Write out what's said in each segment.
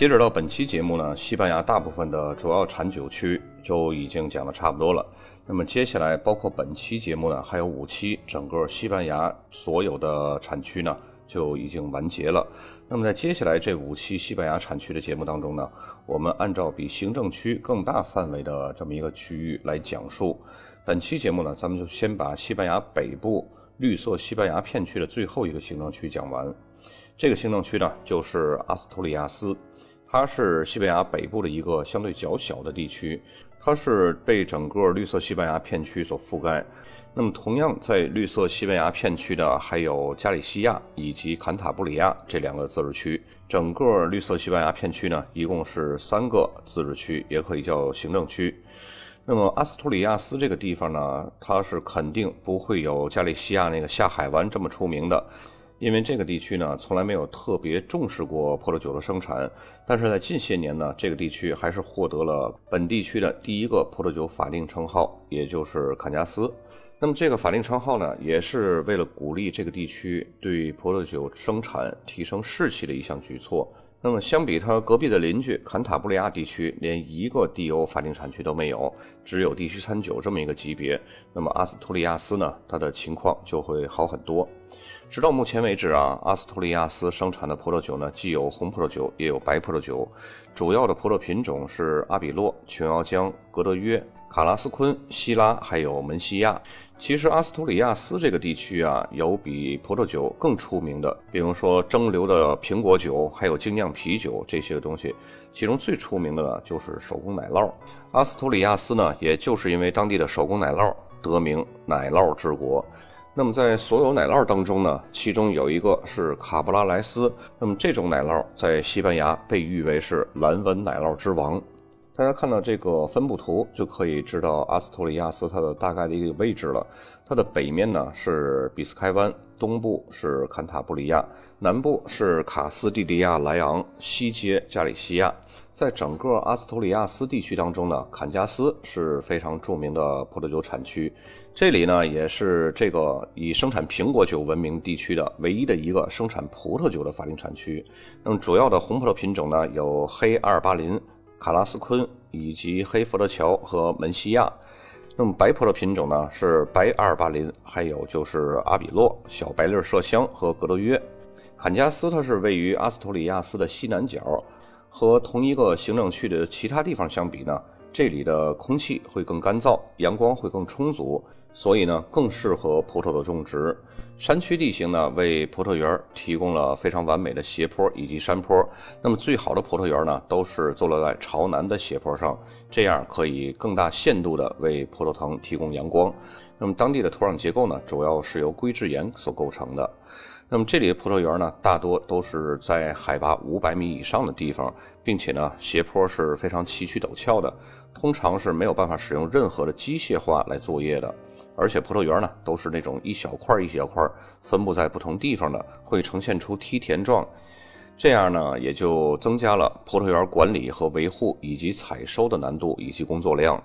截止到本期节目呢，西班牙大部分的主要产酒区就已经讲的差不多了。那么接下来，包括本期节目呢，还有五期，整个西班牙所有的产区呢就已经完结了。那么在接下来这五期西班牙产区的节目当中呢，我们按照比行政区更大范围的这么一个区域来讲述。本期节目呢，咱们就先把西班牙北部绿色西班牙片区的最后一个行政区讲完。这个行政区呢，就是阿斯图里亚斯。它是西班牙北部的一个相对较小的地区，它是被整个绿色西班牙片区所覆盖。那么，同样在绿色西班牙片区的还有加利西亚以及坎塔布里亚这两个自治区。整个绿色西班牙片区呢，一共是三个自治区，也可以叫行政区。那么，阿斯图里亚斯这个地方呢，它是肯定不会有加利西亚那个下海湾这么出名的。因为这个地区呢，从来没有特别重视过葡萄酒的生产，但是在近些年呢，这个地区还是获得了本地区的第一个葡萄酒法定称号，也就是坎加斯。那么这个法定称号呢，也是为了鼓励这个地区对葡萄酒生产提升士气的一项举措。那么，相比它隔壁的邻居坎塔布里亚地区，连一个 DO 法定产区都没有，只有地区餐酒这么一个级别。那么，阿斯图里亚斯呢，它的情况就会好很多。直到目前为止啊，阿斯图里亚斯生产的葡萄酒呢，既有红葡萄酒，也有白葡萄酒，主要的葡萄品种是阿比洛、琼瑶浆、格德约。卡拉斯昆、希拉还有门西亚，其实阿斯图里亚斯这个地区啊，有比葡萄酒更出名的，比如说蒸馏的苹果酒，还有精酿啤酒这些东西。其中最出名的呢，就是手工奶酪。阿斯图里亚斯呢，也就是因为当地的手工奶酪得名“奶酪之国”。那么在所有奶酪当中呢，其中有一个是卡布拉莱斯。那么这种奶酪在西班牙被誉为是蓝纹奶酪之王。大家看到这个分布图，就可以知道阿斯托里亚斯它的大概的一个位置了。它的北面呢是比斯开湾，东部是坎塔布里亚，南部是卡斯蒂利亚莱昂，西接加利西亚。在整个阿斯托里亚斯地区当中呢，坎加斯是非常著名的葡萄酒产区。这里呢也是这个以生产苹果酒闻名地区的唯一的一个生产葡萄酒的法定产区。那么主要的红葡萄品种呢有黑阿尔巴林。卡拉斯昆以及黑佛得桥和门西亚，那么白葡萄品种呢是白阿尔巴林，还有就是阿比洛、小白粒麝香和格德约。坎加斯它是位于阿斯托里亚斯的西南角，和同一个行政区的其他地方相比呢，这里的空气会更干燥，阳光会更充足。所以呢，更适合葡萄的种植。山区地形呢，为葡萄园提供了非常完美的斜坡以及山坡。那么最好的葡萄园呢，都是坐落在朝南的斜坡上，这样可以更大限度的为葡萄藤提供阳光。那么当地的土壤结构呢，主要是由硅质岩所构成的。那么这里的葡萄园呢，大多都是在海拔五百米以上的地方，并且呢，斜坡是非常崎岖陡峭的，通常是没有办法使用任何的机械化来作业的。而且葡萄园呢，都是那种一小块一小块分布在不同地方的，会呈现出梯田状，这样呢，也就增加了葡萄园管理和维护以及采收的难度以及工作量。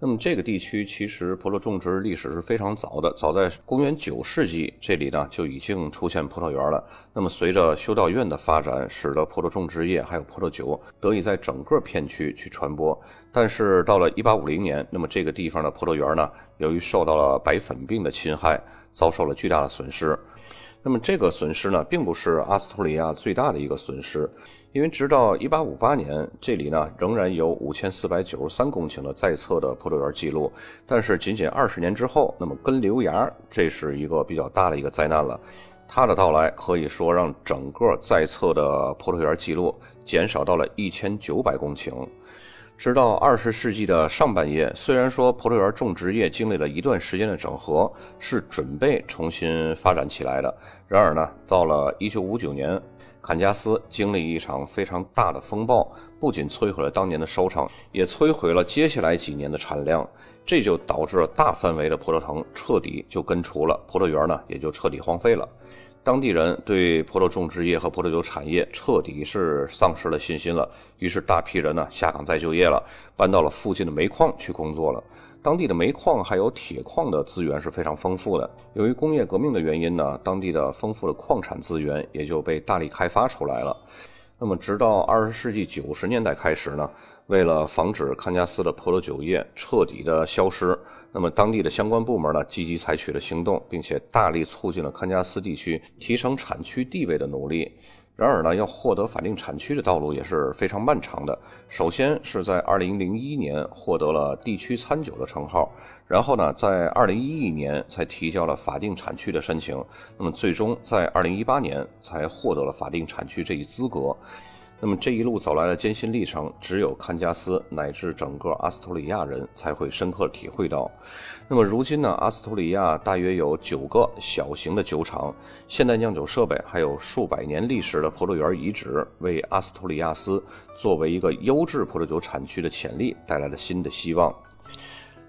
那么这个地区其实葡萄种植历史是非常早的，早在公元九世纪，这里呢就已经出现葡萄园了。那么随着修道院的发展，使得葡萄种植业还有葡萄酒得以在整个片区去传播。但是到了一八五零年，那么这个地方的葡萄园呢，由于受到了白粉病的侵害，遭受了巨大的损失。那么这个损失呢，并不是阿斯图里亚最大的一个损失。因为直到一八五八年，这里呢仍然有五千四百九十三公顷的在册的葡萄园记录，但是仅仅二十年之后，那么根瘤芽这是一个比较大的一个灾难了。它的到来可以说让整个在册的葡萄园记录减少到了一千九百公顷。直到二十世纪的上半叶，虽然说葡萄园种植业经历了一段时间的整合，是准备重新发展起来的。然而呢，到了一九五九年，坎加斯经历一场非常大的风暴，不仅摧毁了当年的收成，也摧毁了接下来几年的产量。这就导致了大范围的葡萄藤彻底就根除了，葡萄园呢也就彻底荒废了。当地人对葡萄种植业和葡萄酒产业彻底是丧失了信心了，于是大批人呢下岗再就业了，搬到了附近的煤矿去工作了。当地的煤矿还有铁矿的资源是非常丰富的。由于工业革命的原因呢，当地的丰富的矿产资源也就被大力开发出来了。那么，直到二十世纪九十年代开始呢，为了防止康加斯的葡萄酒业彻底的消失，那么当地的相关部门呢，积极采取了行动，并且大力促进了康加斯地区提升产区地位的努力。然而呢，要获得法定产区的道路也是非常漫长的。首先是在2001年获得了地区餐酒的称号，然后呢，在2011年才提交了法定产区的申请，那么最终在2018年才获得了法定产区这一资格。那么这一路走来的艰辛历程，只有堪加斯乃至整个阿斯图里亚人才会深刻体会到。那么如今呢，阿斯图里亚大约有九个小型的酒厂、现代酿酒设备，还有数百年历史的葡萄园遗址，为阿斯图里亚斯作为一个优质葡萄酒产区的潜力带来了新的希望。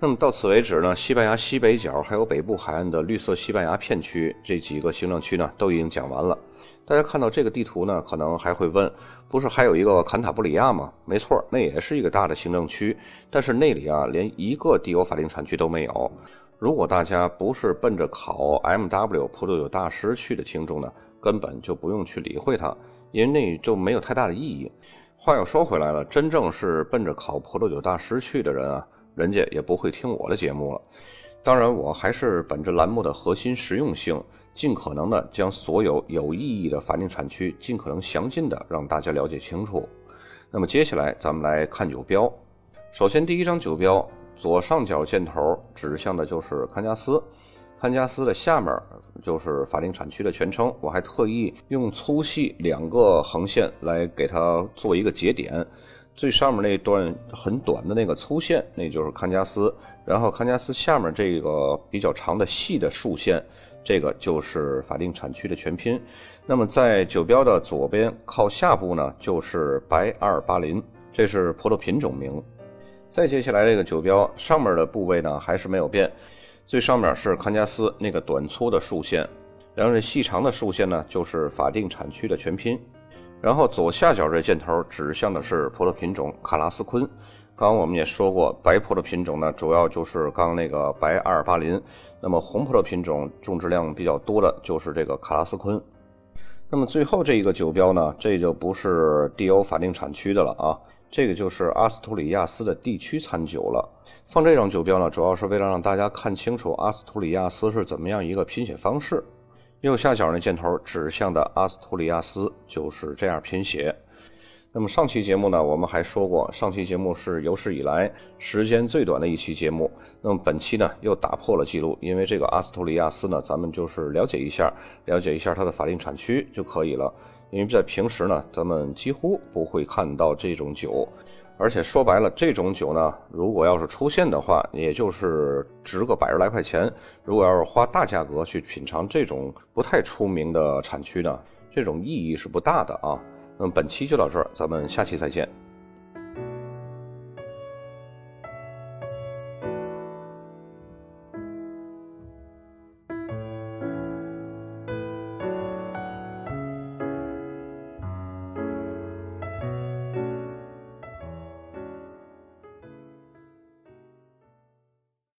那么到此为止呢，西班牙西北角还有北部海岸的绿色西班牙片区这几个行政区呢，都已经讲完了。大家看到这个地图呢，可能还会问，不是还有一个坎塔布里亚吗？没错，那也是一个大的行政区，但是那里啊，连一个地欧法定产区都没有。如果大家不是奔着考 M.W. 葡萄酒大师去的听众呢，根本就不用去理会它，因为那就没有太大的意义。话又说回来了，真正是奔着考葡萄酒大师去的人啊。人家也不会听我的节目了。当然，我还是本着栏目的核心实用性，尽可能的将所有有意义的法定产区尽可能详尽的让大家了解清楚。那么接下来咱们来看酒标。首先，第一张酒标左上角箭头指向的就是堪加斯，堪加斯的下面就是法定产区的全称。我还特意用粗细两个横线来给它做一个节点。最上面那段很短的那个粗线，那就是康加斯。然后康加斯下面这个比较长的细的竖线，这个就是法定产区的全拼。那么在酒标的左边靠下部呢，就是白阿尔巴林，这是葡萄品种名。再接下来这个酒标上面的部位呢，还是没有变。最上面是康加斯那个短粗的竖线，然后这细长的竖线呢，就是法定产区的全拼。然后左下角这箭头指向的是葡萄品种卡拉斯昆。刚刚我们也说过，白葡萄品种呢，主要就是刚那个白阿尔巴林。那么红葡萄品种种植量比较多的就是这个卡拉斯昆。那么最后这一个酒标呢，这就不是地欧法定产区的了啊，这个就是阿斯图里亚斯的地区餐酒了。放这张酒标呢，主要是为了让大家看清楚阿斯图里亚斯是怎么样一个拼写方式。右下角那箭头指向的阿斯图里亚斯就是这样拼写。那么上期节目呢，我们还说过，上期节目是有史以来时间最短的一期节目。那么本期呢，又打破了记录，因为这个阿斯图里亚斯呢，咱们就是了解一下，了解一下它的法定产区就可以了。因为在平时呢，咱们几乎不会看到这种酒。而且说白了，这种酒呢，如果要是出现的话，也就是值个百十来块钱。如果要是花大价格去品尝这种不太出名的产区呢，这种意义是不大的啊。那么本期就到这儿，咱们下期再见。